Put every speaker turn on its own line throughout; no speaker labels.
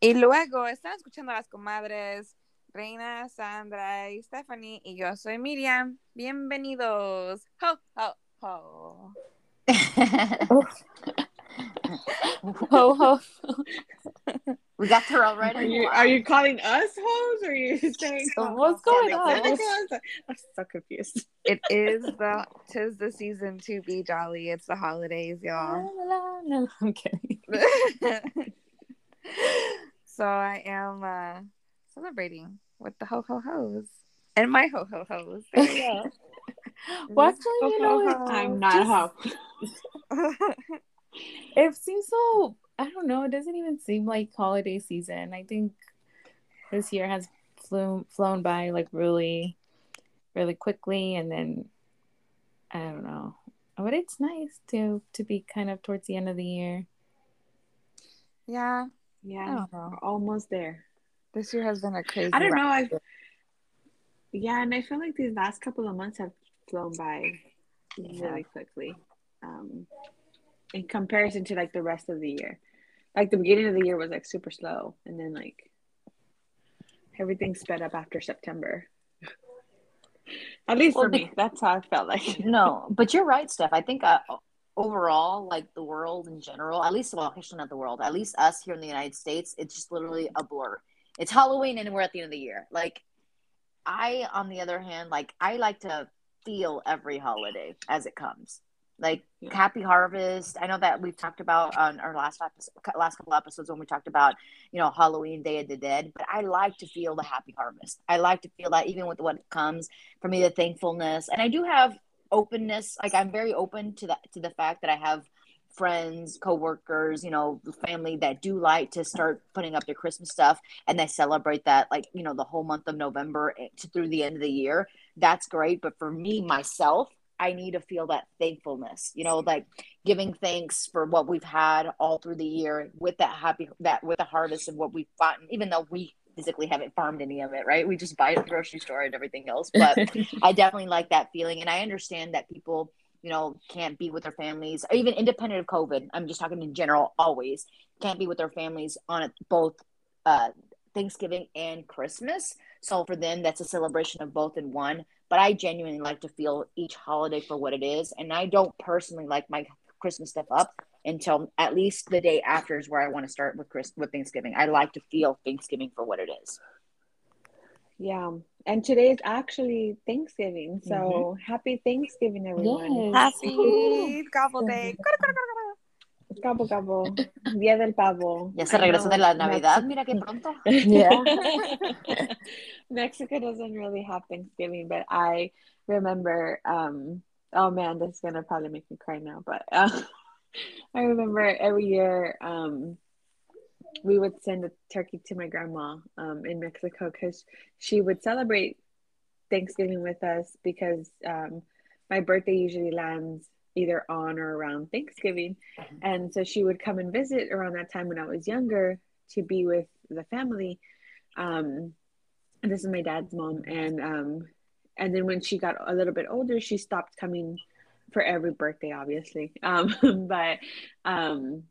Y luego están escuchando a las comadres Reina, Sandra y Stephanie. Y yo soy Miriam. Bienvenidos. Ho, ho, ho.
ho, ho. We got there already.
Are you, are you calling us hoes or are you saying
So what's going on?
I'm so confused.
It is the tis the season to be jolly. It's the holidays, y'all.
No, I'm kidding.
so I am uh, celebrating with the ho ho ho's and my ho ho ho's. There we go.
Well, actually, you know, it,
I'm not a hoe.
it seems so. I don't know. It doesn't even seem like holiday season. I think this year has flown flown by like really, really quickly, and then I don't know. But it's nice to to be kind of towards the end of the year.
yeah, I
Yeah,
know.
almost there.
This year has been a crazy.
I don't know. I've yeah, and I feel like these last couple of months have flown by really quickly. Um, in comparison to like the rest of the year, like the beginning of the year was like super slow, and then like everything sped up after September. At least
Well,
for me, that's how I felt like.
No, but you're right, Steph. I think uh, overall, like the world in general, at least, well, actually not the world, at least us here in the United States, it's just literally a blur. It's Halloween and we're at the end of the year. Like, I, on the other hand, like I like to feel every holiday as it comes. Like
Yeah.
Happy Harvest. I know that we've talked about on our last episode, last couple episodes when we talked about you know Halloween, Day of the Dead. But I like to feel the Happy Harvest. I like to feel that even with what comes for me, the thankfulness, and I do have openness. Like I'm very open to that to the fact that I have friends, coworkers, you know, family that do like to start putting up their Christmas stuff and they celebrate that like, you know, the whole month of November eh, to through the end of the year. That's great, but for me myself, I need to feel that thankfulness, you know, like giving thanks for what we've had all through the year with that happy that with the harvest of what we've gotten, even though we physically haven't farmed any of it, right? We just buy it at the grocery store and everything else. But I definitely like that feeling. And I understand that people, you know, can't be with their families, or even independent of COVID. I'm just talking in general, always can't be with their families on both uh, Thanksgiving and Christmas. So for them, that's a celebration of both in one. But I genuinely like to feel each holiday for what it is. And I don't personally like my Christmas stuff up until at least the day after is where I want to start with Chris with Thanksgiving. I like to feel Thanksgiving for what it is.
Yeah, and today is actually Thanksgiving, so happy Thanksgiving, everyone.
Yes.
Happy gobble day.
Gobble gobble. Día del pavo.
Ya se regresó de la
Mex-
Navidad, mira qué pronto.
Yeah.
Mexico doesn't really have Thanksgiving, but I remember. Um, oh man, this is gonna probably make me cry now, but uh, I remember every year um, we would send a turkey to my grandma um, in Mexico because she would celebrate Thanksgiving with us because um, my birthday usually lands either on or around Thanksgiving. And so she would come and visit around that time when I was younger to be with the family. Um, and this is my dad's mom. And um, and then when she got a little bit older, she stopped coming for every birthday, obviously. Um, but um,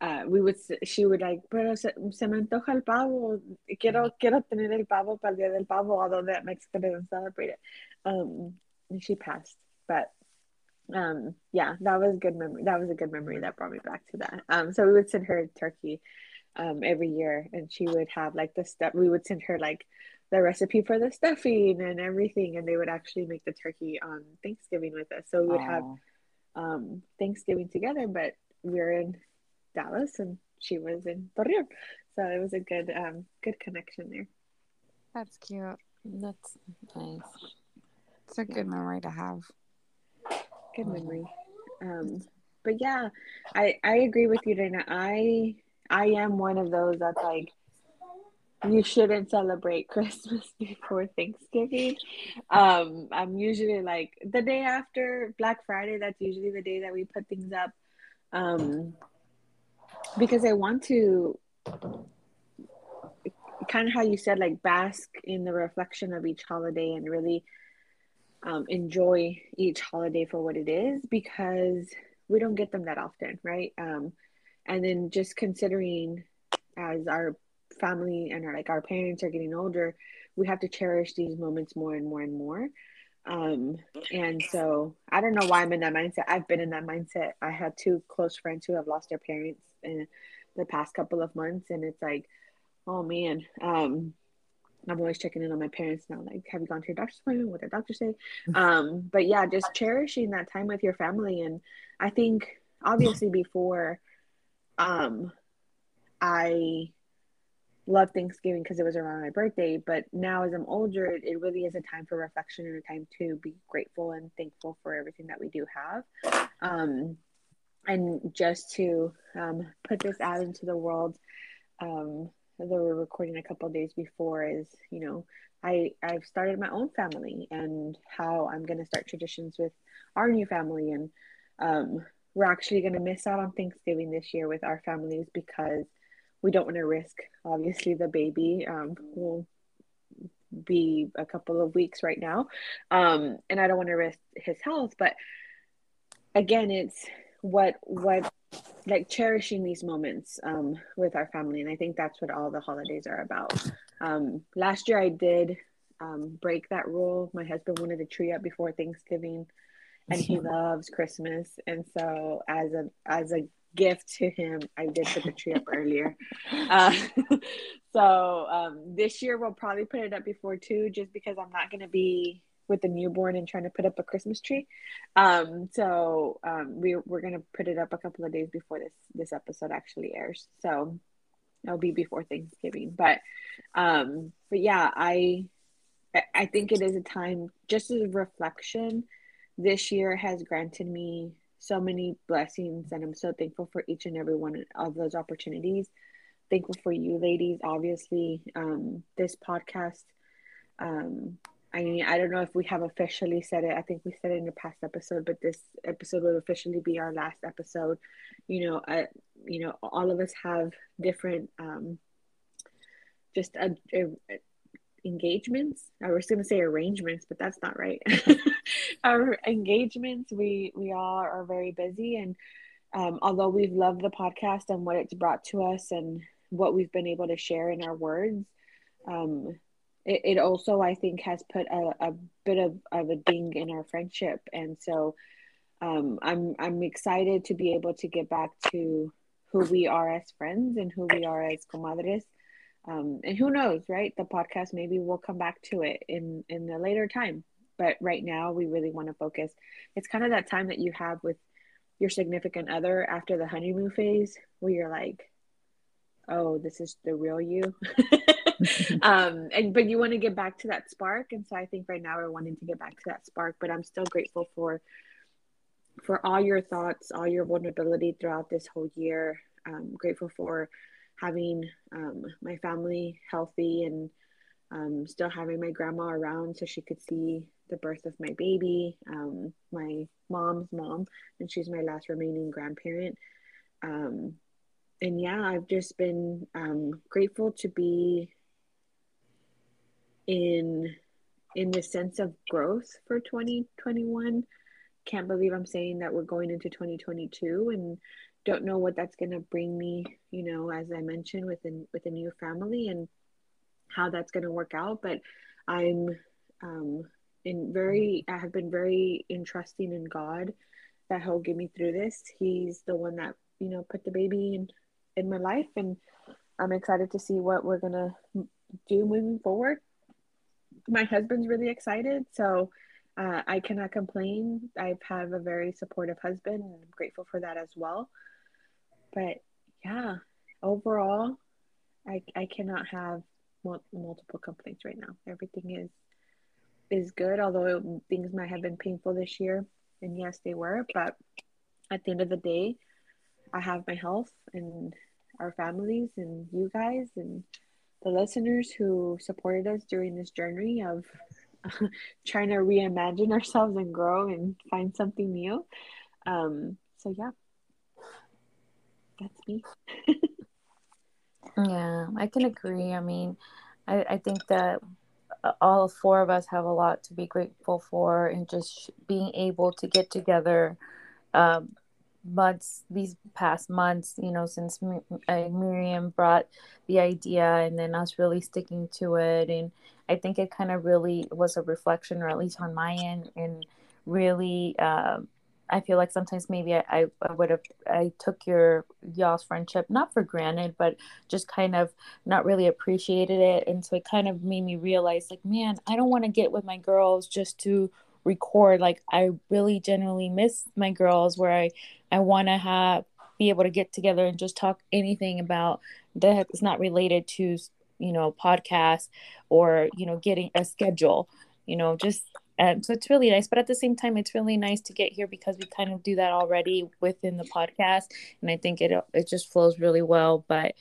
uh, we would she would like, pero se, se me antoja el pavo. Quiero quiero tener el pavo para el día del pavo, although that Mexico doesn't celebrate it. Um, and she passed, but um yeah that was a good memory that was a good memory that brought me back to that um so we would send her turkey um every year and she would have like the stuff we would send her like the recipe for the stuffing and everything and they would actually make the turkey on thanksgiving with us so we would have
Oh.
um thanksgiving together but we are in dallas and she was in torreon so it was a good um good connection there
That's cute.
That's nice.
It's a good memory to have.
good memory um but yeah i i agree with you dana i i am one of those that's like you shouldn't celebrate christmas before thanksgiving um i'm usually like the day after black friday that's usually the day that we put things up um because i want to kind of how you said like bask in the reflection of each holiday and really um, enjoy each holiday for what it is because we don't get them that often, right? Um, and then just considering as our family and our like our parents are getting older, we have to cherish these moments more and more and more. Um, and so I don't know why I'm in that mindset. I've been in that mindset. I had two close friends who have lost their parents in the past couple of months, and it's like, oh man, um, I'm always checking in on my parents now. Like, have you gone to your doctor's appointment? What did the doctor say? Um, but yeah, just cherishing that time with your family. And I think obviously before, um, I love Thanksgiving because it was around my birthday. But now as I'm older, it, it really is a time for reflection and a time to be grateful and thankful for everything that we do have. Um, and just to um, put this out into the world, um, we're recording a couple days before, is you know I I've started my own family and how I'm gonna start traditions with our new family, and um, we're actually gonna miss out on Thanksgiving this year with our families because we don't want to risk obviously the baby um, will be a couple of weeks right now. Um, and i don't want to risk his health but again it's what what like cherishing these moments um, with our family. And i think that's what all the holidays are about. Um, last year i did um, break that rule. My husband wanted a tree up before thanksgiving and he loves christmas. And so as a as a gift to him. I did put the tree up earlier. Uh, so um, this year we'll probably put it up before too, just because I'm not going to be with the newborn and trying to put up a Christmas tree. Um, so um, we, we're going to put it up a couple of days before this this episode actually airs. So it'll be before Thanksgiving. But um, but yeah, I I think it is a time just as a reflection. This year has granted me so many blessings and I'm so thankful for each and every one of those opportunities. Thankful for you ladies, obviously. Um, this podcast, um, I mean, I don't know if we have officially said it. I think we said it in the past episode, but this episode will officially be our last episode. You know, uh, you know, all of us have different, um, just a, a, engagements. I was going to say arrangements, but that's not right. Our engagements, we we all are very busy, and um, although we've loved the podcast and what it's brought to us and what we've been able to share in our words, um, it, it also I think has put a, a bit of, of a ding in our friendship, and so um, I'm I'm excited to be able to get back to who we are as friends and who we are as comadres. Um, and who knows right? The podcast maybe we'll come back to it in in a later time but right now we really want to focus. It's kind of that time that you have with your significant other after the honeymoon phase where you're like oh this is the real you. Um and but you want to get back to that spark. And so i think right now we're wanting to get back to that spark but i'm still grateful for for all your thoughts all your vulnerability throughout this whole year. Um, grateful for having um, my family healthy and um, still having my grandma around so she could see the birth of my baby, um, my mom's mom, and she's my last remaining grandparent. Um, and yeah, I've just been um, grateful to be in in the sense of growth for 2021. Can't believe I'm saying that we're going into 2022 and don't know what that's going to bring me you know as i mentioned with a, with a new family and how that's going to work out but i'm um in very i have been very entrusting in god that he'll get me through this he's the one that you know put the baby in in my life and i'm excited to see what we're going to do moving forward my husband's really excited so uh, I cannot complain. I have a very supportive husband, and I'm grateful for that as well but yeah, overall, I I cannot have multiple complaints right now. Everything is is good, although things might have been painful this year, and yes, they were. But at the end of the day, I have my health and our families and you guys and the listeners who supported us during this journey of trying to reimagine ourselves and grow and find something new. Um, so yeah, that's me.
yeah, I can agree. I mean, I, I think that all four of us have a lot to be grateful for and just being able to get together um, months these past months you know since uh, miriam brought the idea and then us really sticking to it. And i think it kind of really was a reflection or at least on my end and really uh, i feel like sometimes maybe i, I would have i took your y'all's friendship not for granted but just kind of not really appreciated it. And so it kind of made me realize like man i don't want to get with my girls just to record. Like i really genuinely miss my girls where i i want to have be able to get together and just talk anything about that is not related to you know podcast or you know getting a schedule you know just and so it's really nice but at the same time it's really nice to get here because we kind of do that already within the podcast and i think it it just flows really well but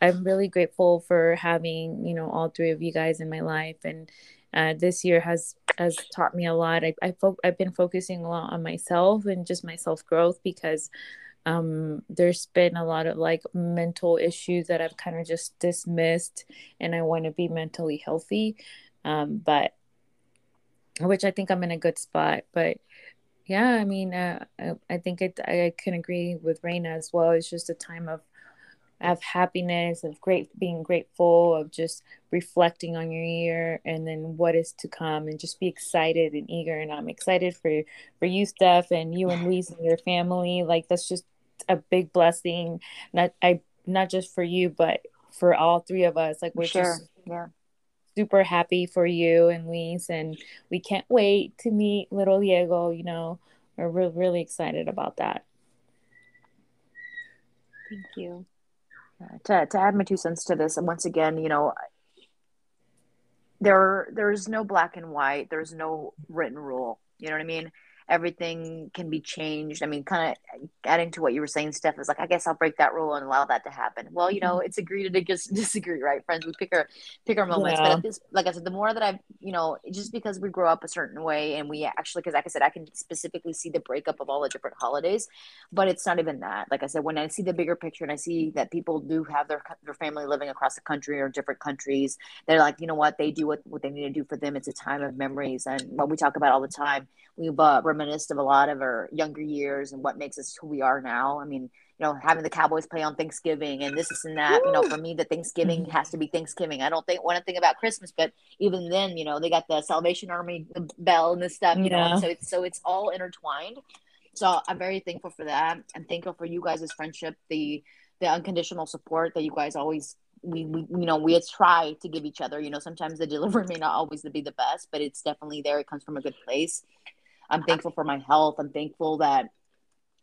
i'm really grateful for having you know all three of you guys in my life and uh, this year has has taught me a lot. I, I fo- I've been focusing a lot on myself and just my self growth because um, there's been a lot of like mental issues that I've kind of just dismissed, and I want to be mentally healthy. Um, but which I think I'm in a good spot. But yeah, I mean, uh, I, I think it, I can agree with Reina as well. It's just a time of of happiness, of great being grateful, of just reflecting on your year and then what is to come and just be excited and eager. And I'm excited for for you, Steph, and you and Luis and your family. Like that's just a big blessing. Not I not just for you, but for all three of us. Like we're sure. just yeah super happy for you and Luis, and we can't wait to meet little Diego, you know. We're really, really excited about that.
Thank you uh,
to, to add my two cents to this and once again you know there there's no black and white there's no written rule you know what i mean everything can be changed. I mean, kind of adding to what you were saying, Steph, is like, I guess I'll break that rule and allow that to happen. Well, you know, mm-hmm. it's agree to just disagree, right, friends? We pick our pick our moments. Yeah. But this, like I said, the more that I've, you know, just because we grow up a certain way and we actually, because like I said, I can specifically see the breakup of all the different holidays, but it's not even that. Like I said, when I see the bigger picture and I see that people do have their their family living across the country or different countries, they're like, you know what, they do what, what they need to do for them. It's a time of memories. And what we talk about all the time, we've uh, of a lot of our younger years and what makes us who we are now. I mean, you know, having the Cowboys play on Thanksgiving and this, and that. Woo! You know, for me, the Thanksgiving mm-hmm. has to be Thanksgiving. I don't think want to think about Christmas, but even then, you know, they got the Salvation Army bell and this stuff. You yeah. know, so it's so it's all intertwined. So I'm very thankful for that. I'm thankful for you guys' friendship, the the unconditional support that you guys always we, we you know we try to give each other you know sometimes the delivery may not always be the best but it's definitely there it comes from a good place I'm thankful for my health. I'm thankful that,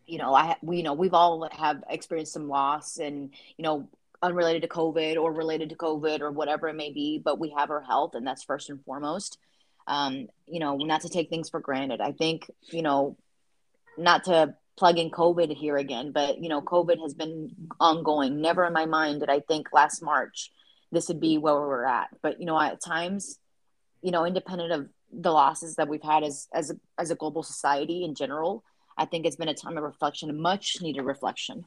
you know, I, we, you know, we've all have experienced some loss and, you know, unrelated to COVID or related to COVID or whatever it may be, but we have our health and that's first and foremost. Um, you know, not to take things for granted. I think, you know, not to plug in COVID here again, but you know, COVID has been ongoing. Never in my mind did I think last March this would be where we're at. But you know, at times, you know, independent of the losses that we've had as as a, as a global society in general, I think it's been a time of reflection, a much needed reflection.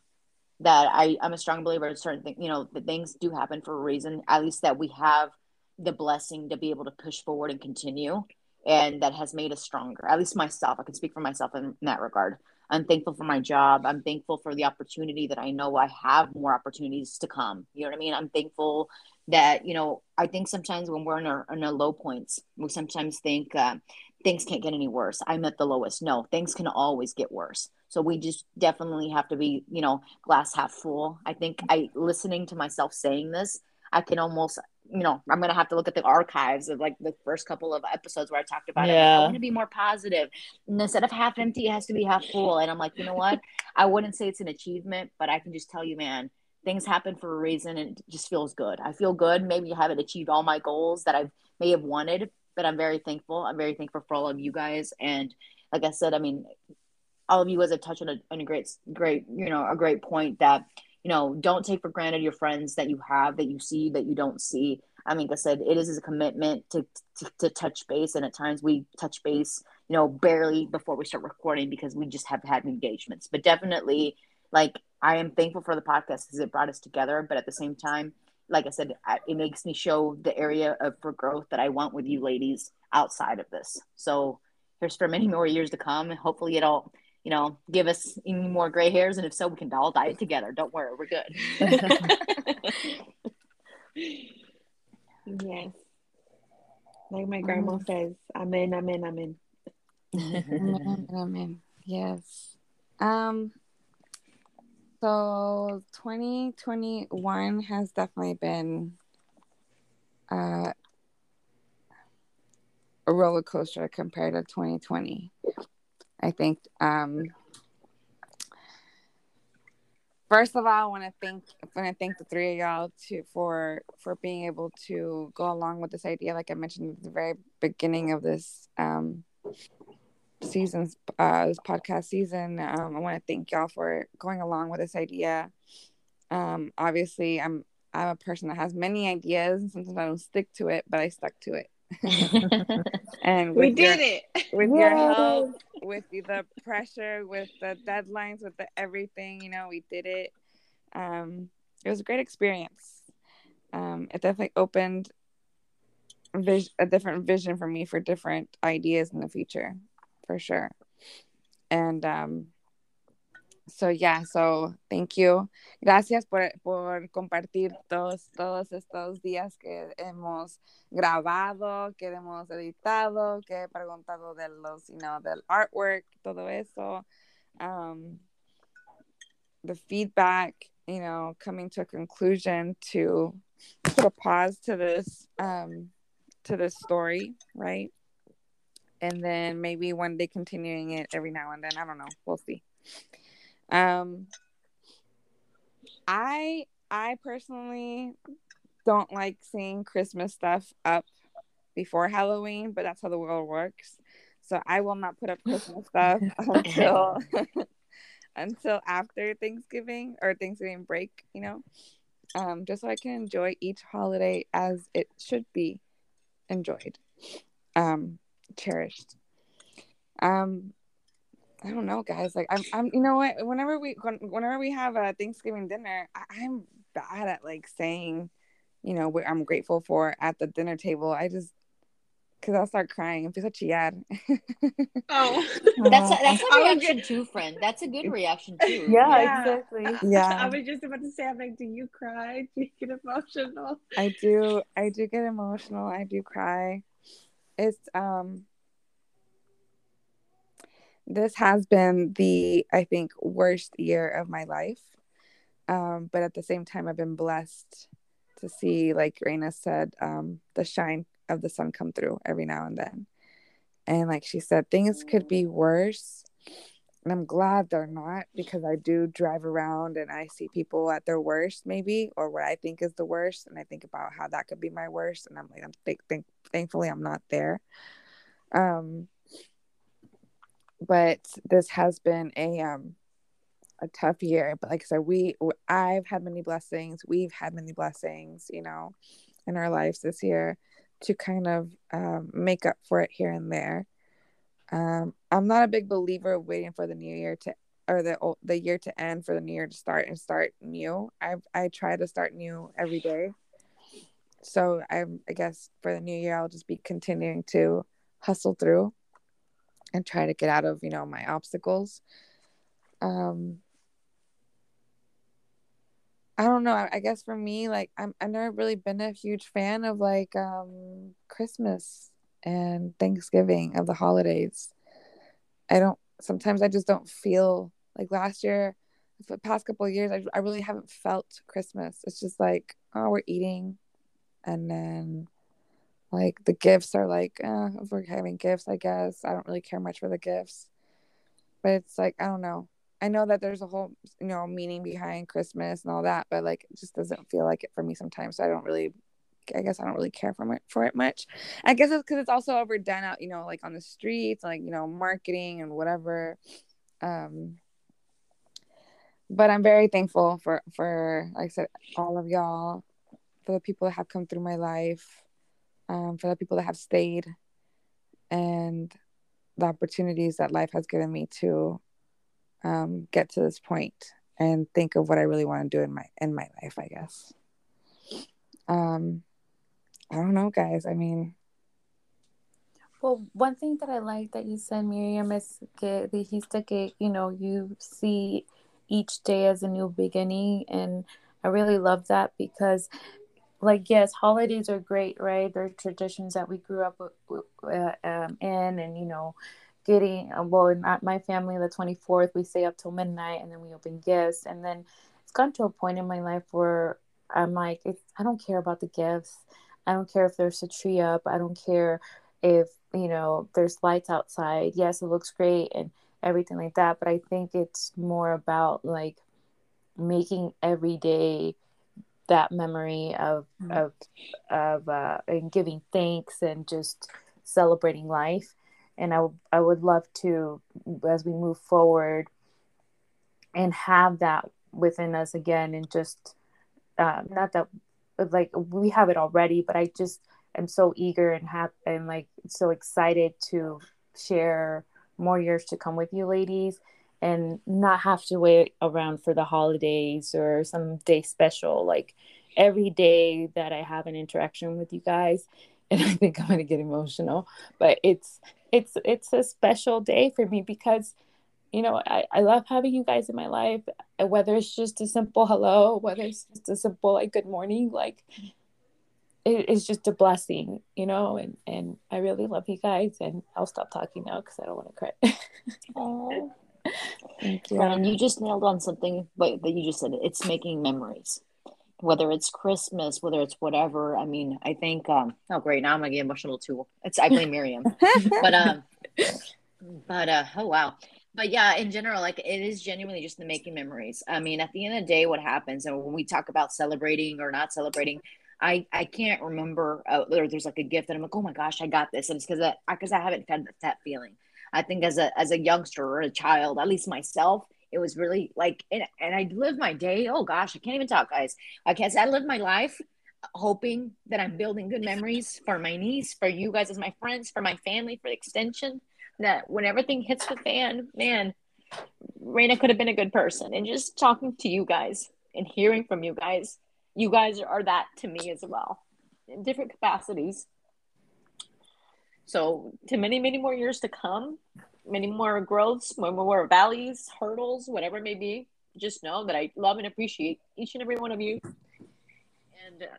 That I I'm a strong believer in certain things. You know, that things do happen for a reason. At least that we have the blessing to be able to push forward and continue, and that has made us stronger. At least myself, I can speak for myself in, in that regard. I'm thankful for my job. I'm thankful for the opportunity that I know I have more opportunities to come. You know what I mean? I'm thankful that you know i think sometimes when we're in our, in our low points we sometimes think uh, things can't get any worse. I'm at the lowest. No things can always get worse. So we just definitely have to be you know glass half full. I think i listening to myself saying this i can almost you know i'm gonna have to look at the archives of like the first couple of episodes where i talked about yeah. it. I want to be more positive. And instead of half empty it has to be half full. And i'm like you know what? I wouldn't say it's an achievement but i can just tell you man things happen for a reason and it just feels good. I feel good. Maybe I haven't achieved all my goals that I may have wanted, but I'm very thankful. I'm very thankful for all of you guys. And like I said, I mean, all of you guys have touched on a, on a great, great, you know, a great point that, you know, don't take for granted your friends that you have, that you see, that you don't see. I mean, like I said, it is a commitment to, to, to touch base. And at times we touch base, you know, barely before we start recording because we just have had engagements, but definitely like I am thankful for the podcast because it brought us together. But at the same time, like I said, it makes me show the area of for growth that I want with you ladies outside of this. So here's for many more years to come. Hopefully, it all you know, give us any more gray hairs. And if so, we can all dye it together. Don't worry, we're good.
yes. Like my grandma
Mm.
says, amen, amen, amen.
Amen, amen. Yes. Um. So 2021 has definitely been uh, a roller coaster compared to 2020. I think. Um. First of all, I want to thank I want to thank the three of y'all to for for being able to go along with this idea. Like I mentioned at the very beginning of this um, seasons uh this podcast season um i want to thank y'all for going along with this idea. Um obviously i'm i'm a person that has many ideas and sometimes i don't stick to it but i stuck to it. And
We
with your,
did it.
with your help with the, the pressure with the deadlines with the everything you know we did it. Um it was a great experience. Um it definitely opened vis- a different vision for me for different ideas in the future for sure. And um so yeah so thank you. Gracias por, por compartir todos todos estos días que hemos grabado que hemos editado que he preguntado de los you know del artwork todo eso. Um the feedback you know coming to a conclusion to put a pause to this um to this story right and then maybe one day continuing it every now and then. I don't know. We'll see. Um i i personally don't like seeing christmas stuff up before halloween but that's how the world works. So i will not put up christmas stuff until until after thanksgiving or thanksgiving break you know? Um just so i can enjoy each holiday as it should be enjoyed. Um cherished um i don't know guys like i'm, I'm you know what whenever we whenever we have a thanksgiving dinner I, i'm bad at like saying you know what i'm grateful for at the dinner table i just because i'll start crying empiezo a chillar
Oh,
That's a, that's a
was
reaction too, friend. That's a good reaction too.
Yeah,
Yeah.
exactly.
I was just about to say, I'm like, do you cry? Do you get emotional?
i do i do get emotional i do cry it's um this has been the i think worst year of my life. Um but at the same time i've been blessed to see like Reina said um the shine of the sun come through every now and then. And like she said things could be worse and i'm glad they're not because i do drive around and i see people at their worst maybe or what i think is the worst and i think about how that could be my worst and i'm like i'm think, think, thankfully i'm not there. Um but this has been a um a tough year but like i said we i've had many blessings we've had many blessings you know in our lives this year to kind of um, make up for it here and there um i'm not a big believer of waiting for the new year to or the the year to end for the new year to start and start new. I i try to start new every day. So i'm i guess for the new year i'll just be continuing to hustle through and try to get out of you know my obstacles. Um i don't know. I, I guess for me like I'm, i've never really been a huge fan of like um christmas and thanksgiving of the holidays. I don't sometimes i just don't feel like last year the past couple of years I, I really haven't felt christmas. It's just like oh we're eating and then like the gifts are like eh, if we're having gifts i guess. I don't really care much for the gifts. But it's like i don't know. I know that there's a whole you know meaning behind christmas and all that but like it just doesn't feel like it for me sometimes so i don't really i guess i don't really care for it for it much i guess it's because it's also overdone out you know like on the streets like you know marketing and whatever um but i'm very thankful for for like i said all of y'all for the people that have come through my life um, for the people that have stayed and the opportunities that life has given me to um, get to this point and think of what I really want to do in my in my life, I guess. Um, I don't know, guys. I mean,
Well, one thing that I like that you said, Miriam, is que dijiste que, you know, you see each day as a new beginning. And I really love that because, like, yes, holidays are great, right? They're traditions that we grew up uh, um, in, and, you know, getting, uh, well, in my family, the 24th, we stay up till midnight and then we open gifts. And then it's gotten to a point in my life where I'm like, I don't care about the gifts. I don't care if there's a tree up. I don't care if you know there's lights outside yes it looks great and everything like that but i think it's more about like making every day that memory of mm-hmm. of of uh and giving thanks and just celebrating life and I, w- I would love to as we move forward and have that within us again and just uh, not that like we have it already but i just am so eager and happy and like so excited to share more years to come with you ladies and not have to wait around for the holidays or some day special. Like every day that i have an interaction with you guys and i think i'm to get emotional but it's it's it's a special day for me because you know I, I love having you guys in my life whether it's just a simple hello whether it's just a simple like good morning like it is just a blessing, you know, and, and I really love you guys and I'll stop talking now because I don't want to cry.
oh, thank you. And you just nailed on something, but that you just said it's making memories. Whether it's Christmas, whether it's whatever. I mean, I think um oh great, now I'm gonna get emotional too. It's I blame Miriam. but um but uh oh wow. But yeah, in general, like it is genuinely just the making memories. I mean, at the end of the day, what happens and when we talk about celebrating or not celebrating, I I can't remember. Uh, there's like a gift that I'm like, oh my gosh, I got this, and it's because I because I haven't had that feeling. I think as a as a youngster or a child, at least myself, it was really like, and, and I lived my day. Oh gosh, I can't even talk, guys. I can't. I lived my life hoping that I'm building good memories for my niece, for you guys as my friends, for my family, for the extension. That when everything hits the fan, man, Reina could have been a good person. And just talking to you guys and hearing from you guys you guys are that to me as well in different capacities. So, to many, many more years to come, many more growths, more, more valleys, hurdles, whatever it may be, just know that I love and appreciate each and every one of you. And uh,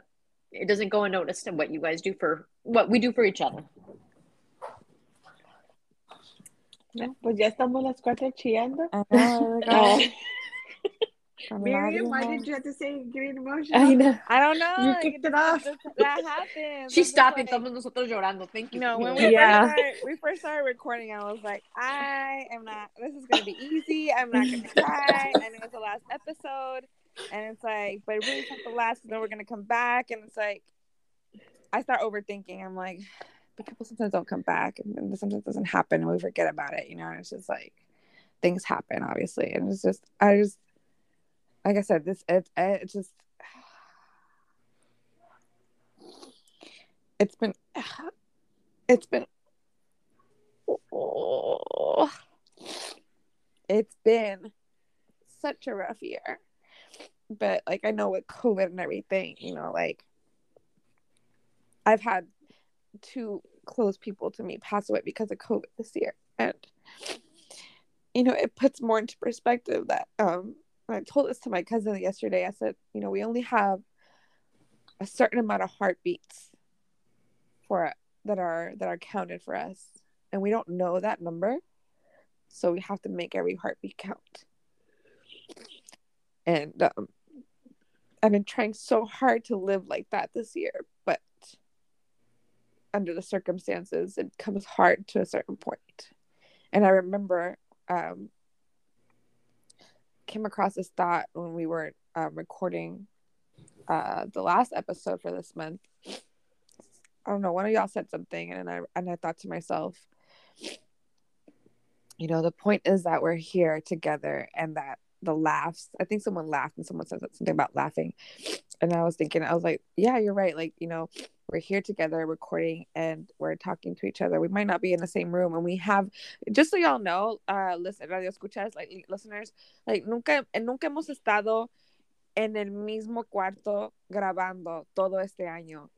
it doesn't go unnoticed in what you guys do for what we do for each other.
No, pues ya estamos las cuatro chillando. Uh, Miriam, why did you have to say getting emotional? I know.
I don't know.
You kicked it off.
That happened.
She stopped like, and nosotros llorando. Thank you.
No, when we, yeah. first started, we first started recording, I was like, I am not, this is going to be easy. I'm not going to cry. and it was the last episode. And it's like, but it really not the last, and then we're going to come back. And it's like, I start overthinking. I'm like, but people sometimes don't come back and sometimes it doesn't happen and we forget about it, you know? And it's just like, things happen, obviously. And it's just, I just, like I said, this it it just it's been it's been oh, it's been such a rough year. But like I know with COVID and everything, you know, like I've had two close people to me pass away because of COVID this year. And you know, it puts more into perspective that um I told this to my cousin yesterday. I said, you know, we only have a certain amount of heartbeats for that are that are counted for us, and we don't know that number, so we have to make every heartbeat count. And um, I've been trying so hard to live like that this year, but under the circumstances, it comes hard to a certain point. And I remember um, came across this thought when we were uh, recording uh, the last episode for this month. I don't know. One of y'all said something, and I and I thought to myself, you know, the point is that we're here together, and that the laughs. I think someone laughed, and someone said something about laughing, and I was thinking, I was like, yeah, you're right. Like, you know, we're here together recording and we're talking to each other. We might not be in the same room and we have just so y'all know, uh listen, radio escuchas, like listeners, like nunca nunca hemos estado en el mismo cuarto grabando todo este año.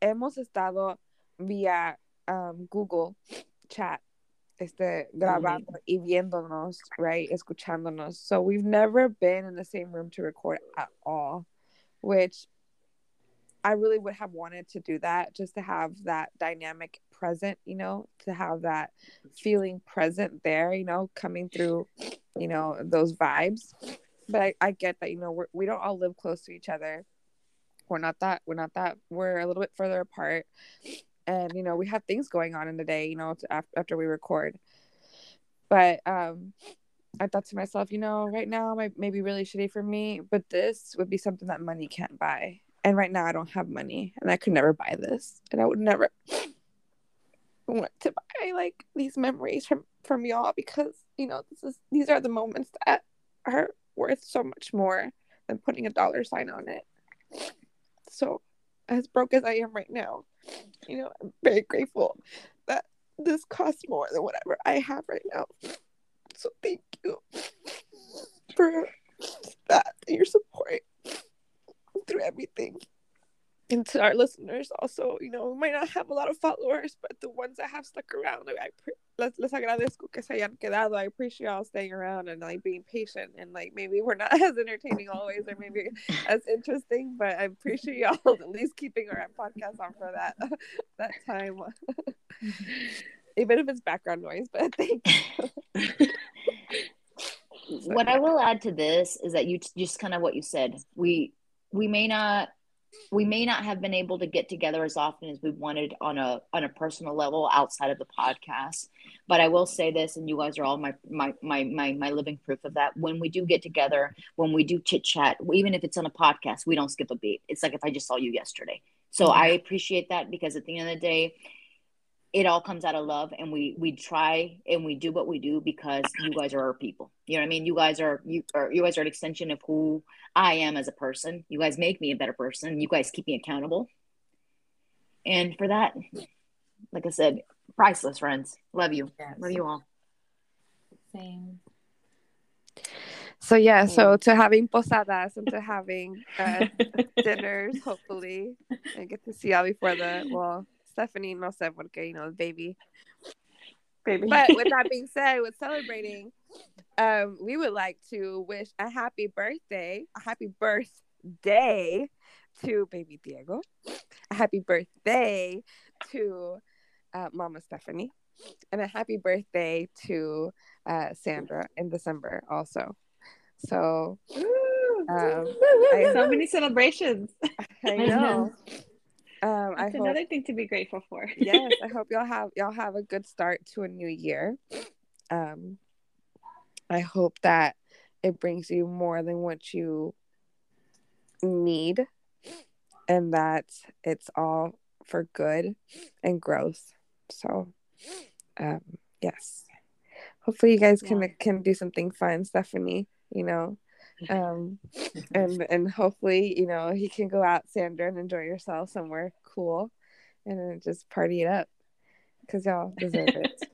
Hemos estado vía um, Google chat, este, grabando y viéndonos, right? Escuchándonos. So we've never been in the same room to record at all, which I really would have wanted to do that just to have that dynamic present, you know, to have that feeling present there, you know, coming through, you know, those vibes. But I, I get that, you know, we're, we don't all live close to each other. We're not that, we're not that, we're a little bit further apart. And, you know, we have things going on in the day, you know, to, after, after we record. But um, I thought to myself, you know, right now might maybe really shitty for me, but this would be something that money can't buy and right now I don't have money and I could never buy this and I would never want to buy like these memories from from y'all because you know this is these are the moments that are worth so much more than putting a dollar sign on it. So as broke as I am right now you know I'm very grateful that this costs more than whatever I have right now. So thank you for that and your support through everything. And to our listeners, also, you know, we might not have a lot of followers, but the ones that have stuck around, like, I pre- les, les agradezco que se hayan quedado. I appreciate y'all staying around and like being patient. And like maybe we're not as entertaining always, or maybe as interesting, but I appreciate y'all at least keeping our podcast on for that that time, even if it's background noise. But thank you.
what I will add to this is that you just kind of what you said. We we may not we may not have been able to get together as often as we wanted on a on a personal level outside of the podcast. But i will say this and you guys are all my my my my, my living proof of that. When we do get together when we do chit chat even if it's on a podcast we don't skip a beat. It's like if i just saw you yesterday. So i appreciate that because at the end of the day it all comes out of love and we we try and we do what we do because you guys are our people. You know what i mean? You guys are you are you guys are an extension of who i am as a person. You guys make me a better person. You guys keep me accountable. And for that like i said priceless friends. Love you. Yes. love you all.
Same.
So yeah, so to having posadas and to having uh, dinners, hopefully, and get to see y'all before the well Stephanie no sé porque, you know, baby. Baby. But with that being said, with celebrating, um, we would like to wish a happy birthday, a happy birthday to baby Diego, a happy birthday to uh, Mama Stephanie, and a happy birthday to uh, Sandra in December also. So, um,
I, so many celebrations.
I know. Um,
That's I hope, another thing to be grateful for.
yes, I hope y'all have y'all have a good start to a new year. Um, I hope that it brings you more than what you need, and that it's all for good and growth. So, um, yes, hopefully you guys can yeah. can do something fun, Stephanie. You know, um and and hopefully you know he can go out sandra and enjoy yourself somewhere cool and just party it up because y'all deserve it.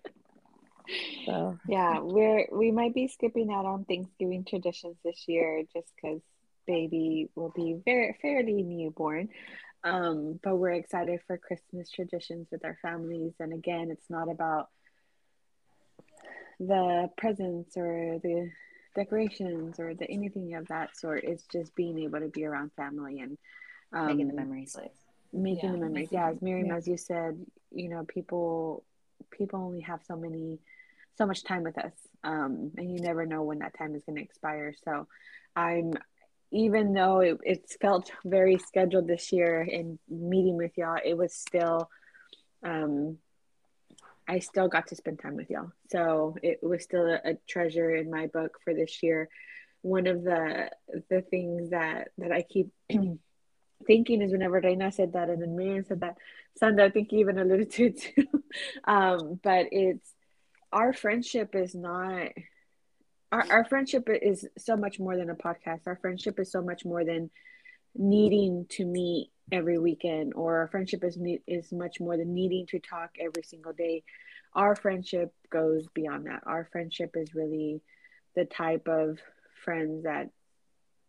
So. Yeah we're we might be skipping out on thanksgiving traditions this year just because baby will be very fairly newborn. Um but we're excited for christmas traditions with our families. And again it's not about the presents or the decorations or the anything of that sort. It's just being able to be around family and
um, making the memories.
Making yeah, the memories. Yeah, as Miriam, yeah. as you said, you know, people people only have so many so much time with us um, and you never know when that time is going to expire so i'm even though it, it's felt very scheduled this year in meeting with y'all it was still um, I still got to spend time with y'all. So it was still a, a, treasure in my book for this year. One of the the things that that I keep thinking is whenever Reina said that and then Miriam said that, Sandra I think even alluded to it too. um, but it's our friendship is not our, our friendship is so much more than a podcast. Our friendship is so much more than needing to meet every weekend or our friendship is is much more than needing to talk every single day our friendship goes beyond that our friendship is really the type of friends that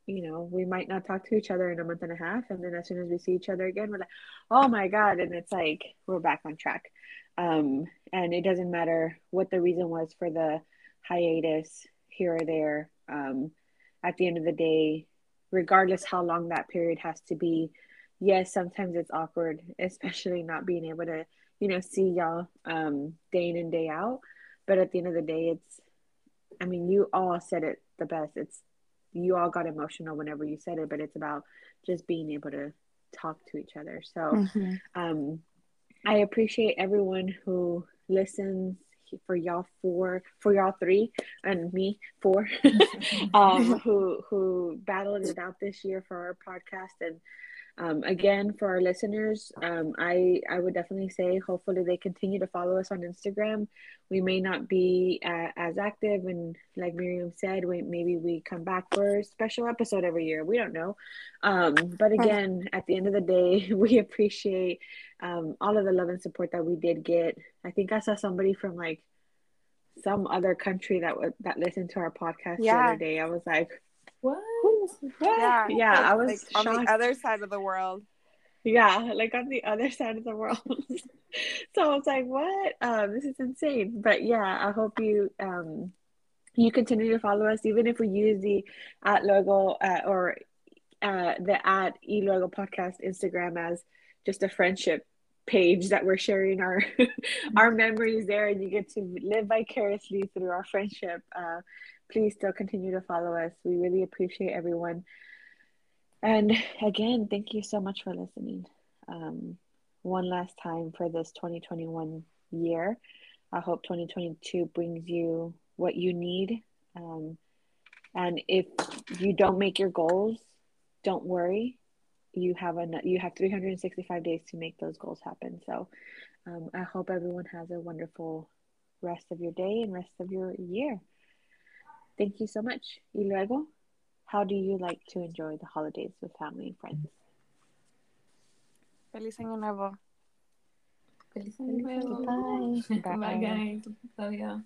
you know we might not talk to each other in a month and a half and then as soon as we see each other again we're like oh my god and it's like we're back on track Um, and it doesn't matter what the reason was for the hiatus here or there. Um, at the end of the day, regardless how long that period has to be, yes, sometimes it's awkward, especially not being able to, you know, see y'all um, day in and day out. But at the end of the day, it's, I mean, you all said it the best. It's, you all got emotional whenever you said it, but it's about just being able to talk to each other. So,
Mm-hmm.
um, I appreciate everyone who listens for y'all four, for y'all three, and me four, um, who who battled it out this year for our podcast. And um, again, for our listeners, um, I I would definitely say hopefully they continue to follow us on Instagram. We may not be uh, as active, and like Miriam said, we maybe we come back for a special episode every year. We don't know, um, but again, at the end of the day, we appreciate um, all of the love and support that we did get. I think I saw somebody from like some other country that would that listened to our podcast the other day. I was like,
What?
Yeah,
Yeah, I was
like, on the other side of the world.
yeah, like on the other side of the world. so I was like, what? Um, this is insane. But yeah, I hope you um you continue to follow us, even if we use the at logo uh, or uh, the at e logo podcast Instagram as just a friendship page that we're sharing our our memories there, and you get to live vicariously through our friendship. Uh, please still continue to follow us. We really appreciate everyone. And again, thank you so much for listening. Um, one last time for this 2021 year. I hope 2022 brings you what you need. Um, and if you don't make your goals, don't worry. You have a you have 365 days to make those goals happen. So um, I hope everyone has a wonderful rest of your day and rest of your year. Thank you so much. Y luego, how do you like to enjoy the holidays with family and friends?
Feliz año nuevo.
Feliz año nuevo.
Bye.
Bye, guys. Love ya.